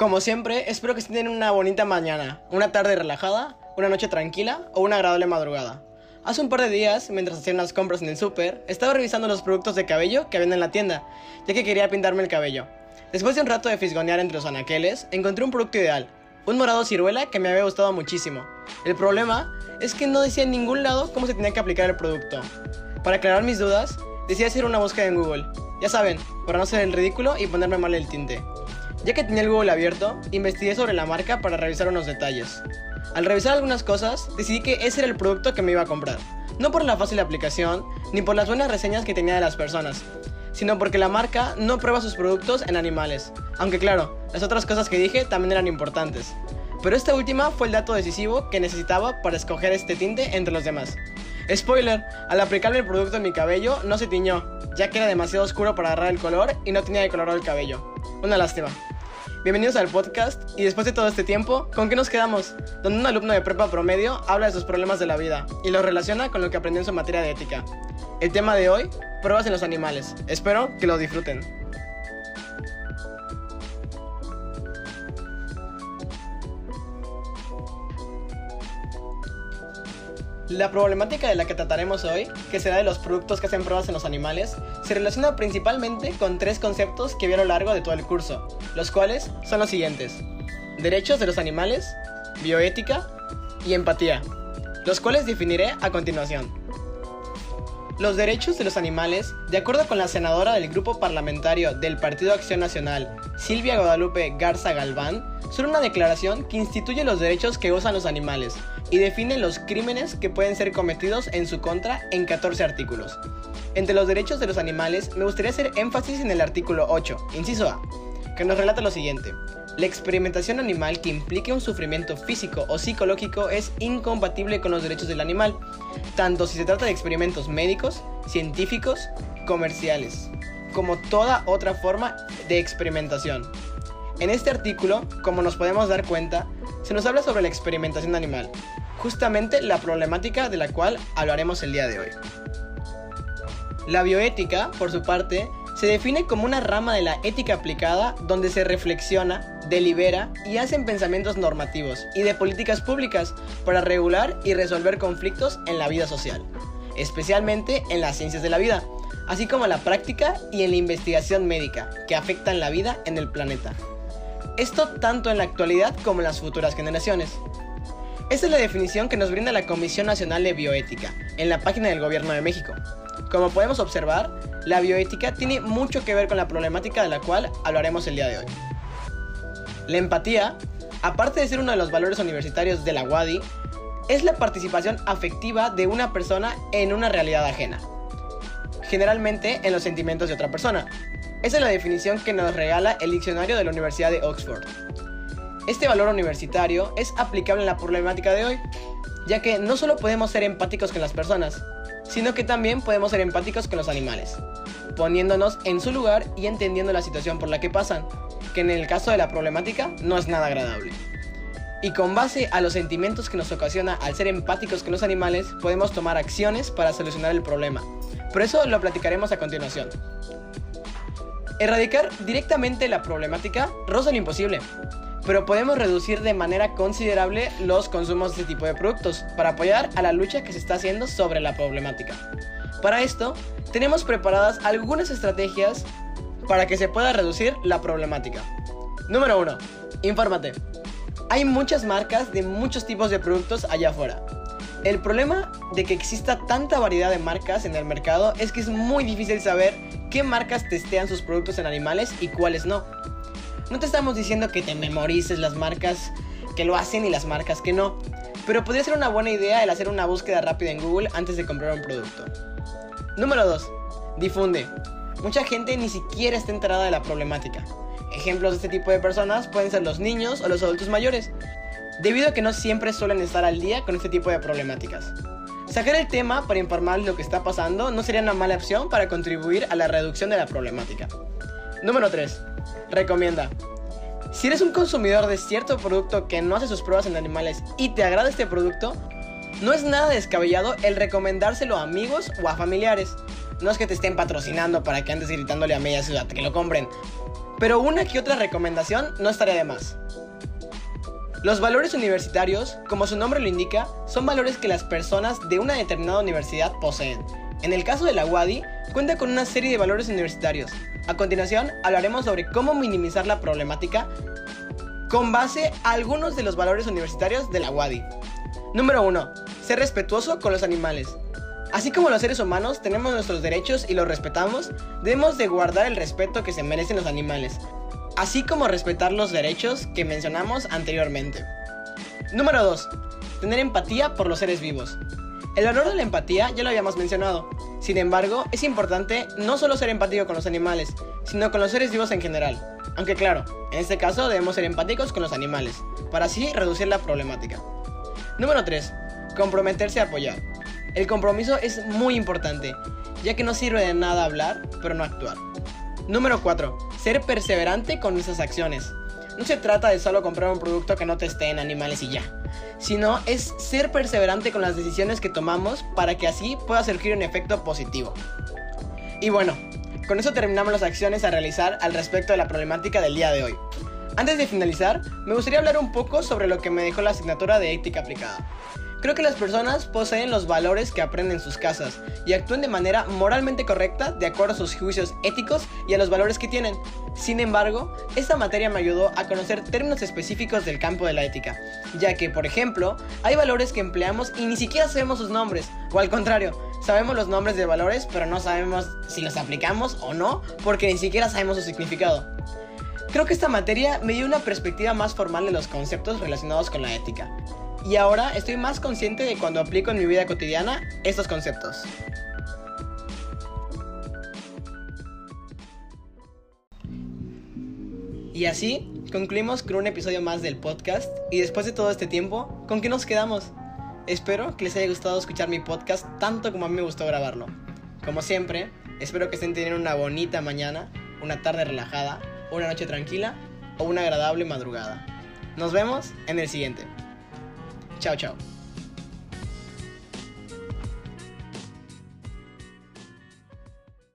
Como siempre, espero que estén una bonita mañana, una tarde relajada, una noche tranquila o una agradable madrugada. Hace un par de días, mientras hacía unas compras en el súper, estaba revisando los productos de cabello que habían en la tienda, ya que quería pintarme el cabello. Después de un rato de fisgonear entre los anaqueles, encontré un producto ideal, un morado ciruela que me había gustado muchísimo. El problema es que no decía en ningún lado cómo se tenía que aplicar el producto. Para aclarar mis dudas, decidí hacer una búsqueda en Google. Ya saben, para no ser el ridículo y ponerme mal el tinte. Ya que tenía el Google abierto, investigué sobre la marca para revisar unos detalles. Al revisar algunas cosas, decidí que ese era el producto que me iba a comprar. No por la fácil aplicación, ni por las buenas reseñas que tenía de las personas, sino porque la marca no prueba sus productos en animales. Aunque claro, las otras cosas que dije también eran importantes. Pero esta última fue el dato decisivo que necesitaba para escoger este tinte entre los demás. Spoiler, al aplicarme el producto en mi cabello no se tiñó, ya que era demasiado oscuro para agarrar el color y no tenía color el cabello. Una lástima. Bienvenidos al podcast y después de todo este tiempo, ¿con qué nos quedamos? Donde un alumno de prepa promedio habla de sus problemas de la vida y lo relaciona con lo que aprendió en su materia de ética. El tema de hoy, pruebas en los animales. Espero que lo disfruten. La problemática de la que trataremos hoy, que será de los productos que hacen pruebas en los animales, se relaciona principalmente con tres conceptos que vi a lo largo de todo el curso, los cuales son los siguientes. Derechos de los animales, bioética y empatía, los cuales definiré a continuación. Los derechos de los animales, de acuerdo con la senadora del grupo parlamentario del Partido Acción Nacional, Silvia Guadalupe Garza Galván, son una declaración que instituye los derechos que gozan los animales y define los crímenes que pueden ser cometidos en su contra en 14 artículos. Entre los derechos de los animales, me gustaría hacer énfasis en el artículo 8, inciso A, que nos relata lo siguiente. La experimentación animal que implique un sufrimiento físico o psicológico es incompatible con los derechos del animal, tanto si se trata de experimentos médicos, científicos, comerciales, como toda otra forma de experimentación. En este artículo, como nos podemos dar cuenta, se nos habla sobre la experimentación animal, justamente la problemática de la cual hablaremos el día de hoy. La bioética, por su parte, se define como una rama de la ética aplicada donde se reflexiona, delibera y hacen pensamientos normativos y de políticas públicas para regular y resolver conflictos en la vida social, especialmente en las ciencias de la vida, así como en la práctica y en la investigación médica que afectan la vida en el planeta. Esto tanto en la actualidad como en las futuras generaciones. Esta es la definición que nos brinda la Comisión Nacional de Bioética en la página del Gobierno de México. Como podemos observar, la bioética tiene mucho que ver con la problemática de la cual hablaremos el día de hoy. La empatía, aparte de ser uno de los valores universitarios de la WADI, es la participación afectiva de una persona en una realidad ajena, generalmente en los sentimientos de otra persona, esa es la definición que nos regala el diccionario de la Universidad de Oxford. Este valor universitario es aplicable en la problemática de hoy, ya que no solo podemos ser empáticos con las personas, sino que también podemos ser empáticos con los animales, poniéndonos en su lugar y entendiendo la situación por la que pasan, que en el caso de la problemática no es nada agradable. Y con base a los sentimientos que nos ocasiona al ser empáticos con los animales, podemos tomar acciones para solucionar el problema. Por eso lo platicaremos a continuación. Erradicar directamente la problemática roza lo imposible, pero podemos reducir de manera considerable los consumos de este tipo de productos para apoyar a la lucha que se está haciendo sobre la problemática. Para esto, tenemos preparadas algunas estrategias para que se pueda reducir la problemática. Número 1. Infórmate. Hay muchas marcas de muchos tipos de productos allá afuera. El problema de que exista tanta variedad de marcas en el mercado es que es muy difícil saber qué marcas testean sus productos en animales y cuáles no. No te estamos diciendo que te memorices las marcas que lo hacen y las marcas que no, pero podría ser una buena idea el hacer una búsqueda rápida en Google antes de comprar un producto. Número 2. Difunde. Mucha gente ni siquiera está enterada de la problemática. Ejemplos de este tipo de personas pueden ser los niños o los adultos mayores, debido a que no siempre suelen estar al día con este tipo de problemáticas. Sacar el tema para informar lo que está pasando no sería una mala opción para contribuir a la reducción de la problemática. Número 3. Recomienda. Si eres un consumidor de cierto producto que no hace sus pruebas en animales y te agrada este producto, no es nada descabellado el recomendárselo a amigos o a familiares. No es que te estén patrocinando para que andes gritándole a media ciudad que lo compren, pero una que otra recomendación no estaría de más. Los valores universitarios, como su nombre lo indica, son valores que las personas de una determinada universidad poseen. En el caso de la WADI, cuenta con una serie de valores universitarios. A continuación, hablaremos sobre cómo minimizar la problemática con base a algunos de los valores universitarios de la WADI. Número 1. Ser respetuoso con los animales. Así como los seres humanos tenemos nuestros derechos y los respetamos, debemos de guardar el respeto que se merecen los animales, así como respetar los derechos que mencionamos anteriormente. Número 2. Tener empatía por los seres vivos. El valor de la empatía ya lo habíamos mencionado. Sin embargo, es importante no solo ser empático con los animales, sino con los seres vivos en general. Aunque claro, en este caso debemos ser empáticos con los animales, para así reducir la problemática. Número 3. Comprometerse a apoyar. El compromiso es muy importante, ya que no sirve de nada hablar, pero no actuar. Número 4. Ser perseverante con nuestras acciones. No se trata de solo comprar un producto que no te esté en animales y ya, sino es ser perseverante con las decisiones que tomamos para que así pueda surgir un efecto positivo. Y bueno, con eso terminamos las acciones a realizar al respecto de la problemática del día de hoy. Antes de finalizar, me gustaría hablar un poco sobre lo que me dejó la asignatura de ética aplicada. Creo que las personas poseen los valores que aprenden en sus casas y actúan de manera moralmente correcta de acuerdo a sus juicios éticos y a los valores que tienen. Sin embargo, esta materia me ayudó a conocer términos específicos del campo de la ética, ya que, por ejemplo, hay valores que empleamos y ni siquiera sabemos sus nombres, o al contrario, sabemos los nombres de valores pero no sabemos si los aplicamos o no porque ni siquiera sabemos su significado. Creo que esta materia me dio una perspectiva más formal de los conceptos relacionados con la ética, y ahora estoy más consciente de cuando aplico en mi vida cotidiana estos conceptos. Y así concluimos con un episodio más del podcast y después de todo este tiempo, ¿con qué nos quedamos? Espero que les haya gustado escuchar mi podcast tanto como a mí me gustó grabarlo. Como siempre, espero que estén teniendo una bonita mañana, una tarde relajada, una noche tranquila o una agradable madrugada. Nos vemos en el siguiente. Tchau, tchau.